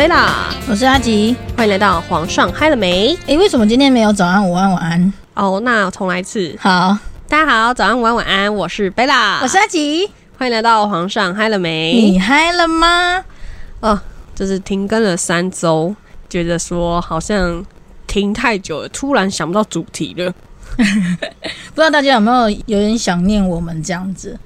好，我是菲拉，我是阿吉，欢迎来到皇上嗨了没？诶，为什么今天没有早安、午安、晚安？哦，那重来一次。好，大家好，早安、午安、晚安，我是贝拉，我是阿吉，欢迎来到皇上嗨了没？你嗨了吗？哦，就是停更了三周，觉得说好像停太久了，突然想不到主题了。不知道大家有没有有点想念我们这样子？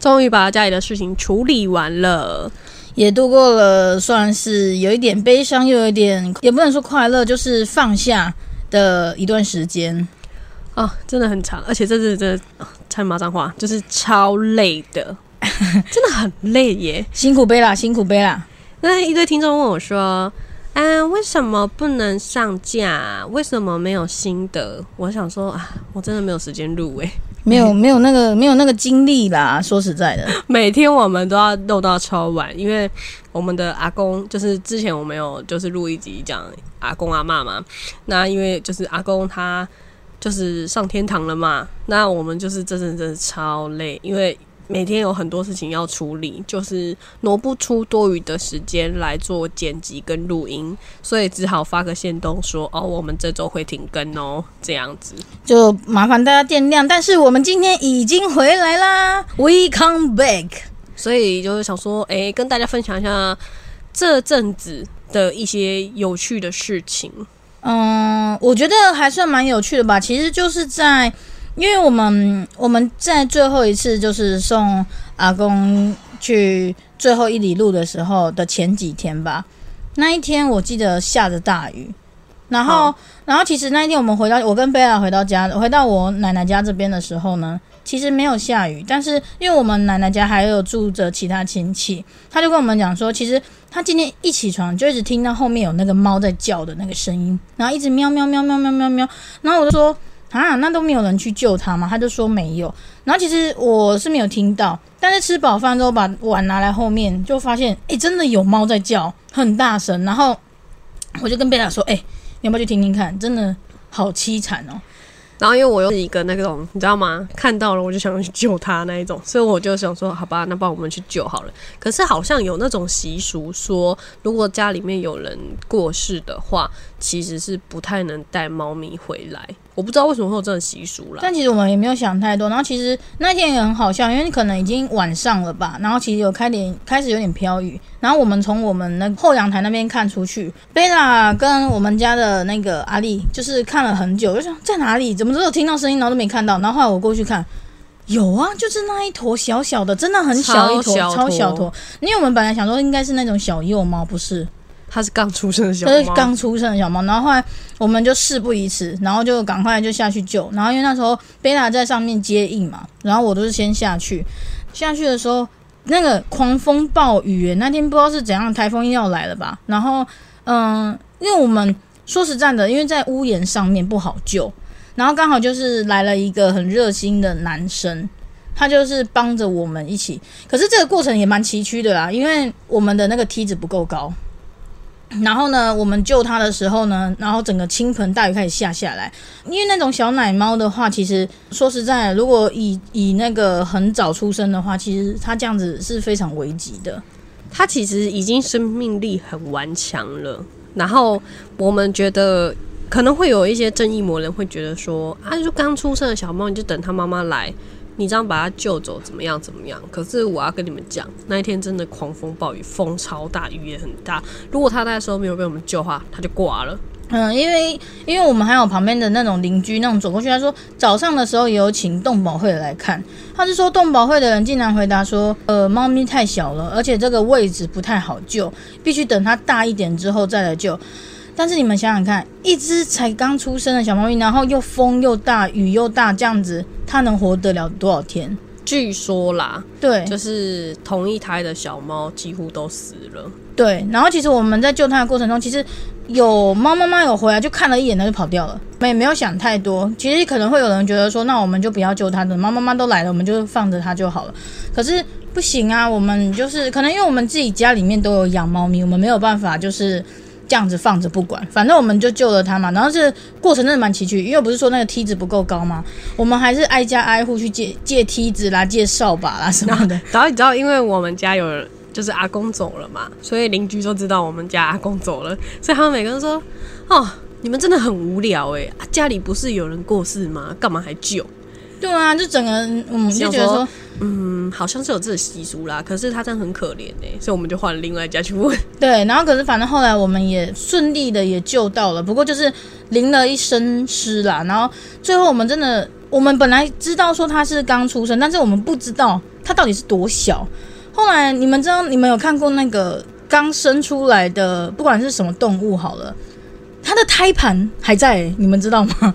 终于把家里的事情处理完了，也度过了算是有一点悲伤，又有一点也不能说快乐，就是放下的一段时间。哦，真的很长，而且这次真的哦差点骂脏话，就是超累的，真的很累耶。辛苦贝啦，辛苦贝啦。那一堆听众问我说：“啊，为什么不能上架？为什么没有新的？”我想说啊，我真的没有时间录诶。没有没有那个没有那个精力啦，说实在的，每天我们都要弄到超晚，因为我们的阿公就是之前我们有就是录一集讲阿公阿妈嘛，那因为就是阿公他就是上天堂了嘛，那我们就是真的真的超累，因为每天有很多事情要处理，就是挪不出多余的时间来做剪辑跟录音，所以只好发个线动说哦，我们这周会停更哦，这样子。就麻烦大家见谅。但是我们今天已经回来啦，We come back。所以就是想说，诶，跟大家分享一下这阵子的一些有趣的事情。嗯，我觉得还算蛮有趣的吧。其实就是在，因为我们我们在最后一次就是送阿公去最后一里路的时候的前几天吧，那一天我记得下着大雨，然后、哦。然后其实那一天我们回到我跟贝拉回到家，回到我奶奶家这边的时候呢，其实没有下雨，但是因为我们奶奶家还有住着其他亲戚，他就跟我们讲说，其实他今天一起床就一直听到后面有那个猫在叫的那个声音，然后一直喵喵喵喵喵喵喵，然后我就说啊，那都没有人去救他吗？他就说没有。然后其实我是没有听到，但是吃饱饭之后把碗拿来后面，就发现诶，真的有猫在叫，很大声。然后我就跟贝塔说，诶，你要不要去听听看？真的好凄惨哦。然后因为我又是一个那种你知道吗？看到了我就想去救他那一种，所以我就想说，好吧，那帮我们去救好了。可是好像有那种习俗说，如果家里面有人过世的话，其实是不太能带猫咪回来。我不知道为什么会有这种习俗啦。但其实我们也没有想太多。然后其实那天也很好笑，因为可能已经晚上了吧，然后其实有开点开始有点飘雨。然后我们从我们那后阳台那边看出去，贝拉跟我们家的那个阿丽就是看了很久，就想在哪里？怎么只有听到声音，然后都没看到？然后后来我过去看。有啊，就是那一坨小小的，真的很小一坨，超小坨超小坨。因为我们本来想说应该是那种小幼猫，不是，它是刚出生的小它是，刚出生的小猫，然后后来我们就事不宜迟，然后就赶快就下去救。然后因为那时候贝塔在上面接应嘛，然后我都是先下去。下去的时候，那个狂风暴雨，那天不知道是怎样，台风要来了吧？然后嗯，因为我们说实在的，因为在屋檐上面不好救，然后刚好就是来了一个很热心的男生。他就是帮着我们一起，可是这个过程也蛮崎岖的啦，因为我们的那个梯子不够高，然后呢，我们救它的时候呢，然后整个倾盆大雨开始下下来。因为那种小奶猫的话，其实说实在，如果以以那个很早出生的话，其实它这样子是非常危急的。它其实已经生命力很顽强了。然后我们觉得可能会有一些正义魔人会觉得说，啊，就刚出生的小猫，你就等它妈妈来，你这样把它救走，怎么样怎么样？可是我要跟你们讲，那一天真的狂风暴雨，风超大，雨也很大。如果它那时候没有被我们救的话，它就挂了。嗯，因为因为我们还有旁边的那种邻居那种走过去，他说早上的时候也有请动保会来看，他是说动保会的人竟然回答说，呃，猫咪太小了，而且这个位置不太好救，必须等它大一点之后再来救。但是你们想想看，一只才刚出生的小猫咪，然后又风又大，雨又大，这样子，它能活得了多少天？据说啦，对就是同一胎的小猫几乎都死了。对，然后其实我们在救它的过程中，其实有猫妈妈有回来，就看了一眼，它就跑掉了。我们也没有想太多，其实可能会有人觉得说，那我们就不要救它的，猫妈妈都来了，我们就放着它就好了。可是不行啊，我们就是可能因为我们自己家里面都有养猫咪，我们没有办法就是这样子放着不管，反正我们就救了他嘛。然后是过程真的蛮崎岖，因为不是说那个梯子不够高吗？我们还是挨家挨户去借借梯子啦、借扫把啦什么的。然后你知道，因为我们家有就是阿公走了嘛，所以邻居就知道我们家阿公走了，所以他们每个人说：“哦，你们真的很无聊哎、家里不是有人过世吗？干嘛还救？”对啊，就整个人嗯就觉得说，嗯，好像是有这个习俗啦，可是他真的很可怜哎、所以我们就换了另外一家去问。对，然后可是反正后来我们也顺利的也救到了，不过就是淋了一身湿啦。然后最后我们真的，我们本来知道说他是刚出生，但是我们不知道他到底是多小。后来你们知道，你们有看过那个刚生出来的，不管是什么动物好了，它的胎盘还在、你们知道吗？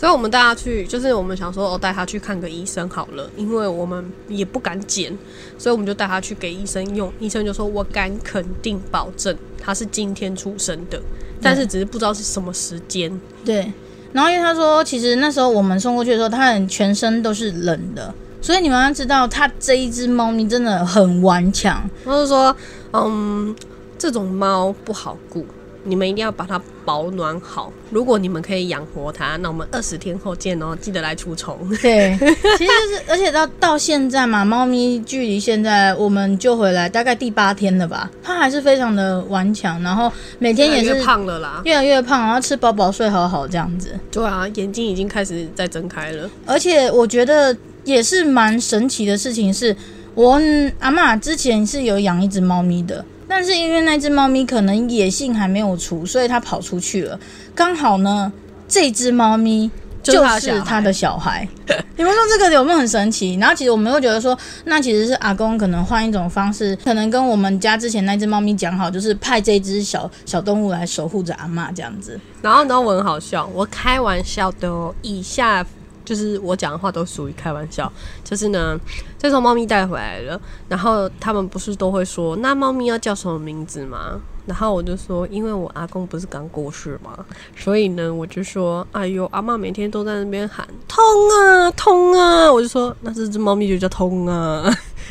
所以我们带他去，就是我们想说，哦，带他去看个医生好了，因为我们也不敢剪，所以我们就带他去给医生用。医生就说，我敢肯定保证他是今天出生的，但是只是不知道是什么时间。对，然后因为他说，其实那时候我们送过去的时候，它很全身都是冷的，所以你们要知道，它这一只猫咪真的很顽强。他就说，嗯，这种猫不好顾，你们一定要把它保暖好。如果你们可以养活它，那我们二十天后见哦，记得来除虫。对，其实就是，而且到到现在嘛，猫咪距离现在我们救回来大概第八天了吧，它还是非常的顽强，然后每天也是胖了啦。越来越胖，然后吃饱饱睡好好这样子。对啊，眼睛已经开始在睁开了。而且我觉得也是蛮神奇的事情是，我嗯阿妈之前是有养一只猫咪的，但是因为那只猫咪可能野性还没有除，所以它跑出去了。刚好呢，这只猫咪就是就它的小孩是它的小孩。你们说这个有没有很神奇？然后其实我们会觉得说，那其实是阿公可能换一种方式，可能跟我们家之前那只猫咪讲好，就是派这只小小动物来守护着阿妈这样子。然后，然后我很好笑，我开玩笑的哦。以下就是我讲的话都属于开玩笑。就是呢，这时候猫咪带回来了，然后他们不是都会说，那猫咪要叫什么名字吗？然后我就说，因为我阿公不是刚过世嘛，所以呢，我就说，哎呦，阿嬷每天都在那边喊痛啊痛啊，我就说，那这只猫咪就叫痛啊。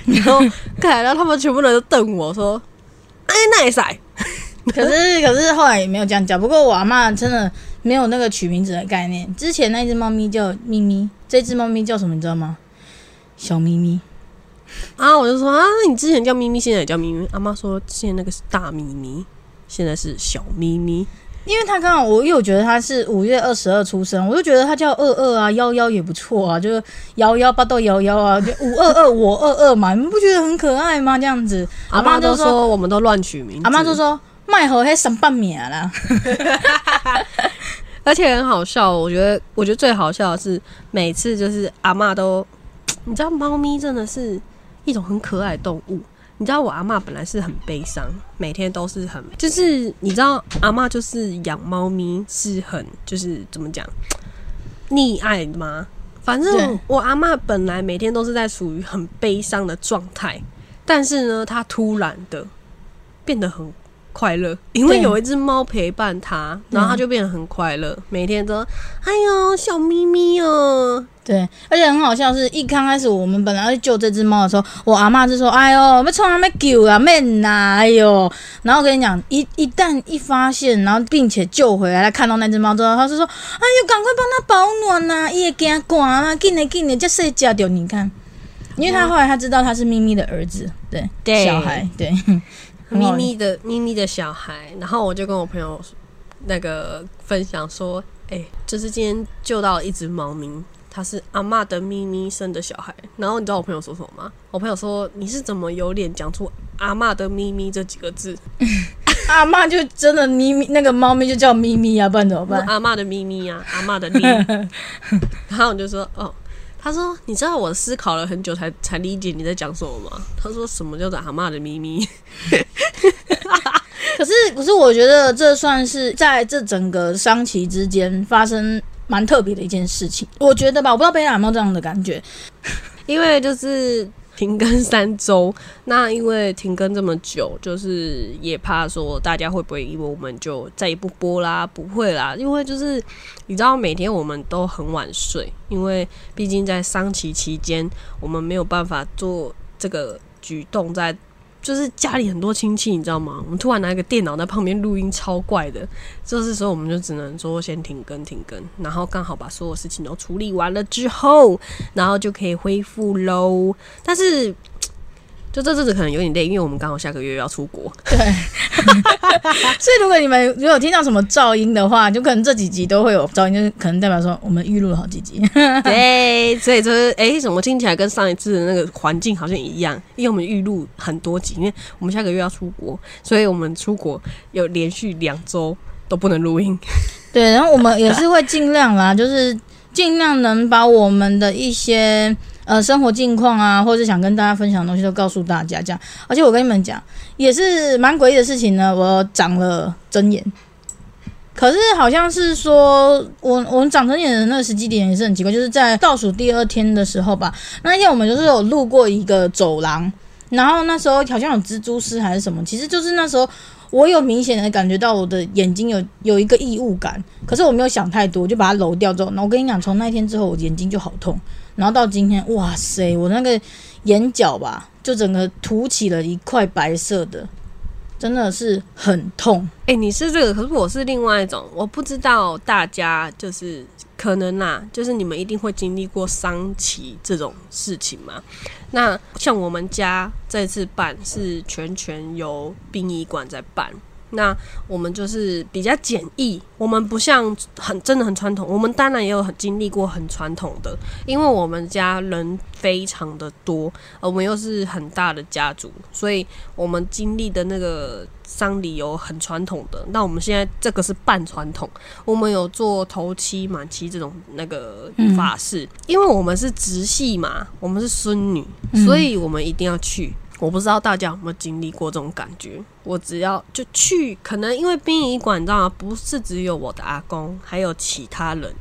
然后，看然后他们全部人都瞪我说，哎，那也塞。可是可是后来也没有这样叫。不过我阿妈真的没有那个取名字的概念。之前那只猫咪叫咪咪，这只猫咪叫什么你知道吗？小咪咪。啊，我就说啊，你之前叫咪咪，现在也叫咪咪。阿妈说之前那个是大咪咪，现在是小咪咪。因为他刚好我又觉得他是五月二十二出生，我就觉得他叫二二啊，幺幺也不错啊，就是幺幺八到幺幺啊，就五二二我二二嘛，你们不觉得很可爱吗？这样子，阿妈就说，说我们都乱取名字，阿妈就说卖和还三半米啦，而且很好笑。我觉得，我觉得最好笑的是每次就是阿妈都，你知道，猫咪真的是一种很可爱的动物。你知道我阿妈本来是很悲伤，每天都是很，就是你知道阿妈就是养猫咪是很就是怎么讲 溺爱吗？反正我阿妈本来每天都是在属于很悲伤的状态，但是呢，她突然的变得很快乐，因为有一只猫陪伴它，然后它就变得很快乐，每天都哎呦小咪咪哦，对，而且很好笑是，一刚开始我们本来要去救这只猫的时候，我阿妈就说：“哎呦，要冲他们救啊，免呐，哎呦。”然后我跟你讲，一一旦一发现，然后并且救回来，他看到那只猫之后，他就说：“哎呦，赶快帮它保暖呐、伊会惊寒啊，紧点紧点，这谁家掉？你看，因为他后来他知道他是咪咪的儿子，对，对。小孩，对，咪咪的咪咪的小孩，然后我就跟我朋友那个分享说，哎、就是今天救到了一只猫咪，它是阿嬷的咪咪生的小孩。然后你知道我朋友说什么吗？我朋友说你是怎么有脸讲出阿嬷的咪咪这几个字？阿妈就真的咪咪，那个猫咪就叫咪咪啊，不然怎么办？阿嬷的咪咪啊，阿嬷的咪。然后我就说哦。他说：“你知道我思考了很久才才理解你在讲什么吗？”他说：“什么叫做阿嬷的咪咪？” 可是，可是我觉得这算是在这整个商期之间发生蛮特别的一件事情。我觉得吧，我不知道贝拉有没有这样的感觉。因为就是停更三周，那因为停更这么久，就是也怕说大家会不会以为我们就再也不播啦？不会啦，因为就是你知道每天我们都很晚睡，因为毕竟在丧期期间，我们没有办法做这个举动在。就是家里很多亲戚，你知道吗？我们突然拿一个电脑在旁边录音，超怪的。这时候我们就只能说先停更，停更，然后刚好把所有事情都处理完了之后，然后就可以恢复喽。但是，就就这阵子可能有点累，因为我们刚好下个月要出国。对，所以如果你们如果听到什么噪音的话，就可能这几集都会有噪音，就是可能代表说我们预录了好几集。对，所以就是哎，怎么听起来跟上一次的那个环境好像一样？因为我们预录很多集，因为我们下个月要出国，所以我们出国有连续两周都不能录音。对，然后我们也是会尽量啦，就是尽量能把我们的一些呃生活近况啊，或者想跟大家分享的东西都告诉大家。这样，而且我跟你们讲，也是蛮诡异的事情呢。我长了针眼，可是好像是说我我们长针眼的那个时机点也是很奇怪，就是在倒数第二天的时候吧。那一天我们就是有路过一个走廊，然后那时候好像有蜘蛛丝还是什么，其实就是那时候。我有明显的感觉到我的眼睛有有一个异物感，可是我没有想太多，就把它揉掉之后，那我跟你讲，从那天之后我眼睛就好痛，然后到今天，哇塞，我那个眼角吧，就整个凸起了一块白色的，真的是很痛。哎，你是这个，可是我是另外一种，我不知道大家就是可能啦，就是你们一定会经历过丧期这种事情嘛。那像我们家这次办是全权由殡仪馆在办，那我们就是比较简易，我们不像很真的很传统，我们当然也有很经历过很传统的，因为我们家人非常的多，我们又是很大的家族，所以我们经历的那个。丧礼有很传统的，那我们现在这个是半传统。我们有做头七、满七这种那个法事，因为我们是直系嘛，我们是孙女，所以我们一定要去。我不知道大家有没有经历过这种感觉。我只要就去，可能因为殡仪馆，你知道吗？不是只有我的阿公，还有其他人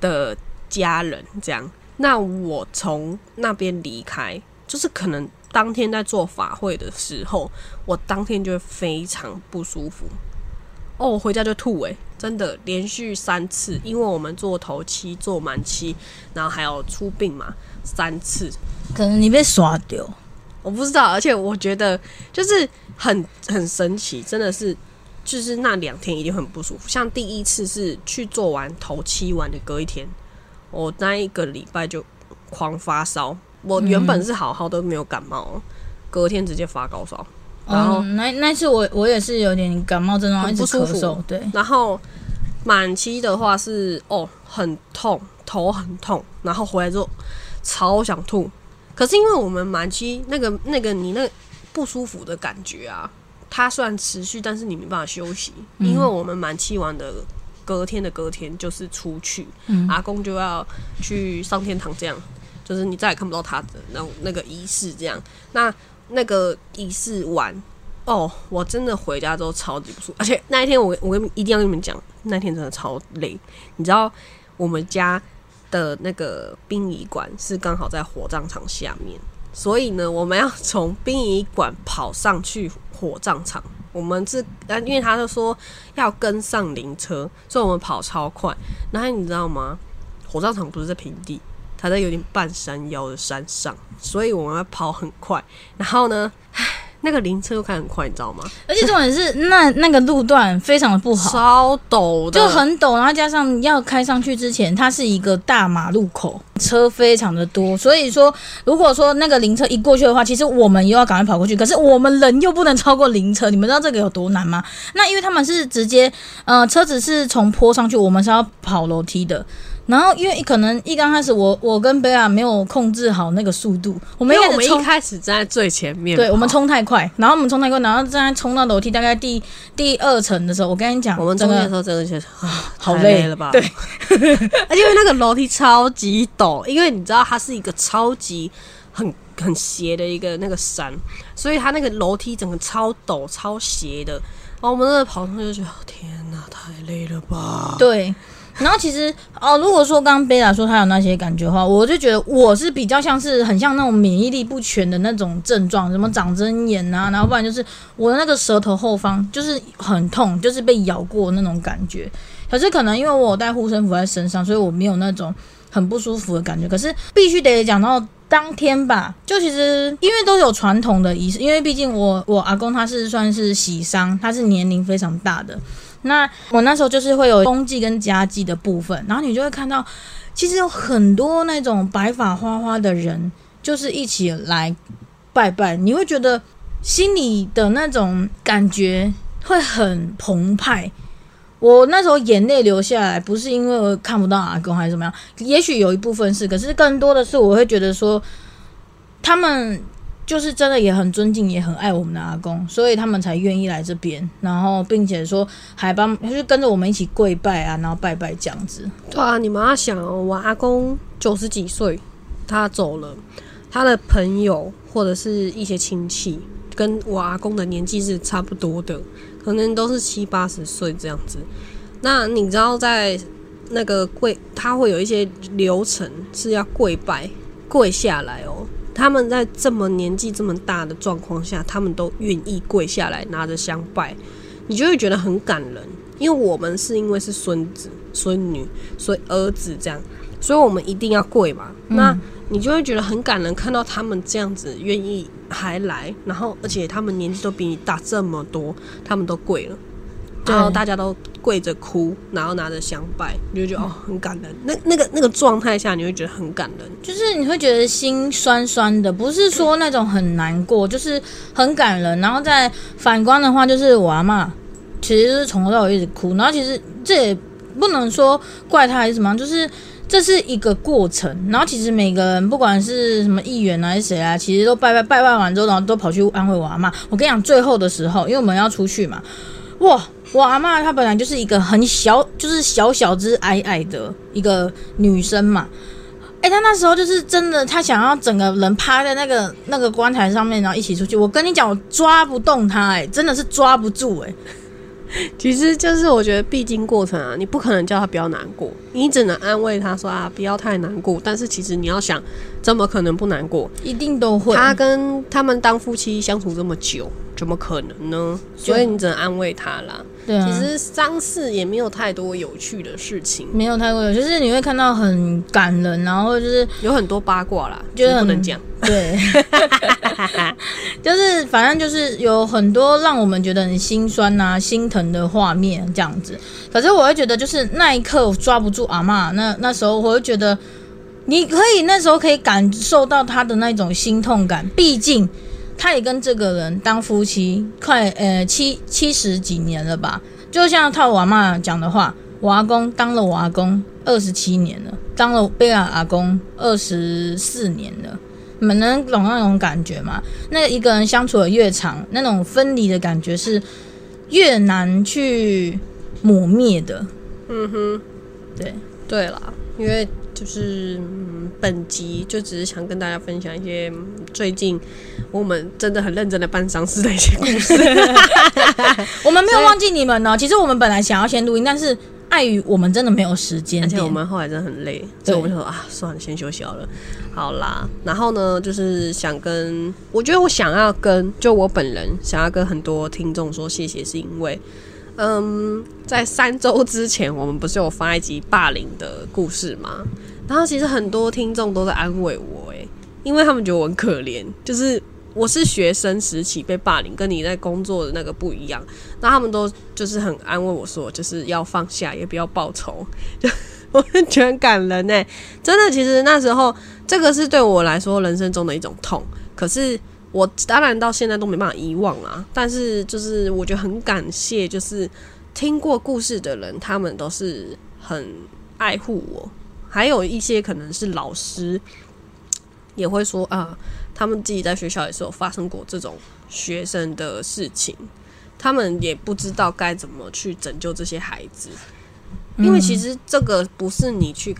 的家人这样。那我从那边离开，就是可能。当天在做法会的时候，我当天就会非常不舒服。哦，我回家就吐诶，真的连续三次，因为我们做头七、做满期，然后还有出殡嘛，三次。可能你被刷掉，我不知道。而且我觉得就是很很神奇，真的是，就是那两天一定很不舒服。像第一次是去做完头七完的隔一天，我那一个礼拜就狂发烧。我原本是好好的没有感冒，隔天直接发高烧，然后那那次我我也是有点感冒症状，很不舒服。对，然后满期的话是哦很痛，头很痛，然后回来之后超想吐。可是因为我们满期那个那个你那不舒服的感觉啊，它虽然持续，但是你没办法休息，因为我们满期完的隔天的隔天就是出去，阿公就要去上天堂这样。就是你再也看不到他的那那个仪式，这样，那那个仪式完哦，我真的回家之后超级不舒服，而且那一天我我跟一定要跟你们讲，那天真的超累。你知道我们家的那个殡仪馆是刚好在火葬场下面，所以呢，我们要从殡仪馆跑上去火葬场。我们是啊，因为他就说要跟上灵车，所以我们跑超快。然后你知道吗？火葬场不是在平地。它在有点半山腰的山上，所以我们要跑很快。然后呢，那个灵车又开很快，你知道吗？而且重点是 那那个路段非常的不好，超陡的，就很陡。然后加上要开上去之前，它是一个大马路口，车非常的多。所以说，如果说那个灵车一过去的话，其实我们又要赶快跑过去。可是我们人又不能超过灵车，你们知道这个有多难吗？那因为他们是直接，呃，车子是从坡上去，我们是要跑楼梯的。然后，因为可能一刚开始，我我跟贝拉没有控制好那个速度，我们我们一开始站在最前面，对我们冲太快，然后我们冲太快，然后站在冲到楼梯大概第第二层的时候，我跟你讲，我们冲的时候真的是啊，好累了吧？对，而且因为那个楼梯超级陡，因为你知道它是一个超级很很斜的一个那个山，所以它那个楼梯整个超陡超斜的，然后我们那个跑上去就觉得天哪，太累了吧？对。然后其实哦，如果说刚刚贝拉说他有那些感觉的话，我就觉得我是比较像是很像那种免疫力不全的那种症状，什么长针眼啊，然后不然就是我的那个舌头后方就是很痛，就是被咬过那种感觉。可是可能因为我有带护身符在身上，所以我没有那种很不舒服的感觉。可是必须得讲到当天吧，就其实因为都有传统的仪式，因为毕竟我我阿公他是算是喜丧，他是年龄非常大的。那我那时候就是会有冬季跟家祭的部分，然后你就会看到，其实有很多那种白发花花的人，就是一起来拜拜，你会觉得心里的那种感觉会很澎湃。我那时候眼泪流下来，不是因为我看不到阿公还是怎么样，也许有一部分是，可是更多的是我会觉得说，他们就是真的也很尊敬，也很爱我们的阿公，所以他们才愿意来这边，然后并且说还帮，就跟着我们一起跪拜啊，然后拜拜这样子。对啊，你们要想哦，我阿公九十几岁，他走了，他的朋友或者是一些亲戚，跟我阿公的年纪是差不多的。可能都是七八十岁这样子。那你知道，在那个跪，他会有一些流程是要跪拜、跪下来哦。他们在这么年纪这么大的状况下，他们都愿意跪下来拿着香拜，你就会觉得很感人。因为我们是因为是孙子、孙女，所以儿子这样，所以我们一定要跪嘛。那你就会觉得很感人，看到他们这样子愿意还来，然后而且他们年纪都比你大这么多，他们都跪了，然后大家都跪着哭，然后拿着香拜，你就觉得哦很感人。那那个那个状态下，你会觉得很感人，就是你会觉得心酸酸的，不是说那种很难过，就是很感人。然后再反观的话，就是我阿妈其实是从头到尾一直哭，然后其实这也不能说怪他还是什么，就是。这是一个过程，然后其实每个人不管是什么议员还是谁啊，其实都拜拜拜拜完之后，然后都跑去安慰我阿妈。我跟你讲，最后的时候，因为我们要出去嘛，哇，我阿妈她本来就是一个很小，就是小小只矮矮的一个女生嘛，哎，她那时候就是真的，她想要整个人趴在那个那个棺材上面，然后一起出去。我跟你讲，我抓不动她，哎，真的是抓不住，哎。其实就是我觉得必经过程啊，你不可能叫她不要难过，你只能安慰他说啊，不要太难过。但是其实你要想，怎么可能不难过？一定都会。他跟他们当夫妻相处这么久，怎么可能呢？所以你只能安慰他啦。对啊。其实丧事也没有太多有趣的事情，没有太多有，就是你会看到很感人，然后就是有很多八卦啦，就是不能讲。对，就是反正就是有很多让我们觉得很心酸呐、心疼的画面这样子。可是我会觉得，就是那一刻抓不住阿妈，那那时候我会觉得，你可以那时候可以感受到他的那种心痛感。毕竟他也跟这个人当夫妻快呃七七十几年了吧？就像套我阿妈讲的话，我阿公当了我阿公二十七年了，当了贝尔阿公二十四年了。你们能懂那种感觉吗？那一个人相处的越长，那种分离的感觉是越难去磨灭的。嗯哼，对对了，因为就是嗯本集就只是想跟大家分享一些最近我们真的很认真的办丧事的一些故事。我们没有忘记你们呢。其实我们本来想要先录音，但是。碍于我们真的没有时间，而且我们后来真的很累，所以我们就说啊，算了，先休息好了。好啦，然后呢，就是想跟，我觉得我想要跟，就我本人想要跟很多听众说谢谢，是因为，嗯，在三周之前，我们不是有发一集霸凌的故事吗？然后其实很多听众都在安慰我，诶，因为他们觉得我很可怜，就是。我是学生时期被霸凌，跟你在工作的那个不一样。那他们都就是很安慰我说，就是要放下，也不要报仇。就 我觉得很感人呢，真的。其实那时候，这个是对我来说人生中的一种痛。可是我当然到现在都没办法遗忘啊。但是就是我觉得很感谢，就是听过故事的人，他们都是很爱护我。还有一些可能是老师也会说啊。他们自己在学校也是有发生过这种学生的事情，他们也不知道该怎么去拯救这些孩子，因为其实这个不是你去，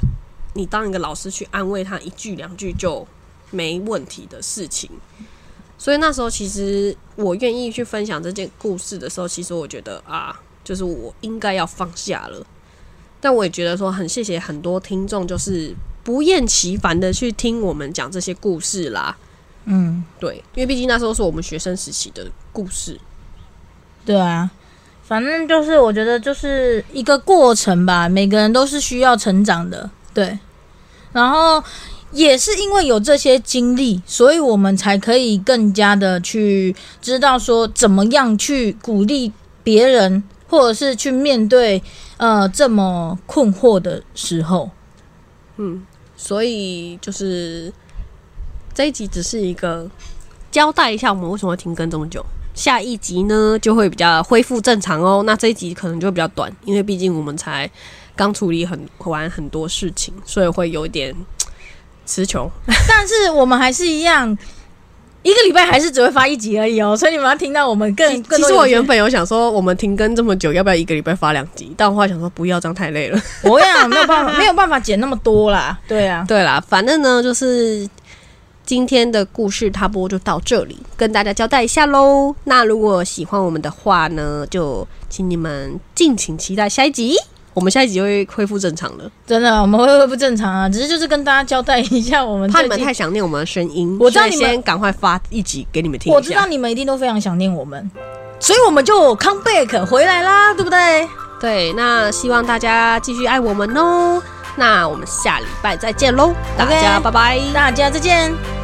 你当一个老师去安慰他一句两句就没问题的事情。所以那时候其实我愿意去分享这件故事的时候，其实我觉得啊，就是我应该要放下了。但我也觉得说很谢谢很多听众，就是不厌其烦的去听我们讲这些故事啦。嗯，对，因为毕竟那时候是我们学生时期的故事。对啊，反正就是我觉得就是一个过程吧，每个人都是需要成长的。对，然后也是因为有这些经历，所以我们才可以更加的去知道说怎么样去鼓励别人，或者是去面对呃这么困惑的时候。嗯，所以就是。这一集只是一个交代一下我们为什么会停更这么久。下一集呢就会比较恢复正常哦。那这一集可能就会比较短，因为毕竟我们才刚处理很完很多事情，所以会有一点词穷。但是我们还是一样，一个礼拜还是只会发一集而已哦。所以你们要听到我们更更其实我原本有想说，我们停更这么久，要不要一个礼拜发两集？但我后来想说，不要这样太累了。我讲，没有办法，没有办法剪那么多啦。对啊，对啦，反正呢，就是今天的故事插播就到这里，跟大家交代一下喽。那如果喜欢我们的话呢，就请你们敬请期待下一集。我们下一集就会恢复正常的，真的我们会恢复正常啊。只是就是跟大家交代一下，我们怕你们太想念我们的声音，我知道你们先赶快发一集给你们听。我知道你们一定都非常想念我们，所以我们就 come back 回来啦，对不对？对，那希望大家继续爱我们哦。那我们下礼拜再见喽，大家拜拜。大家再见。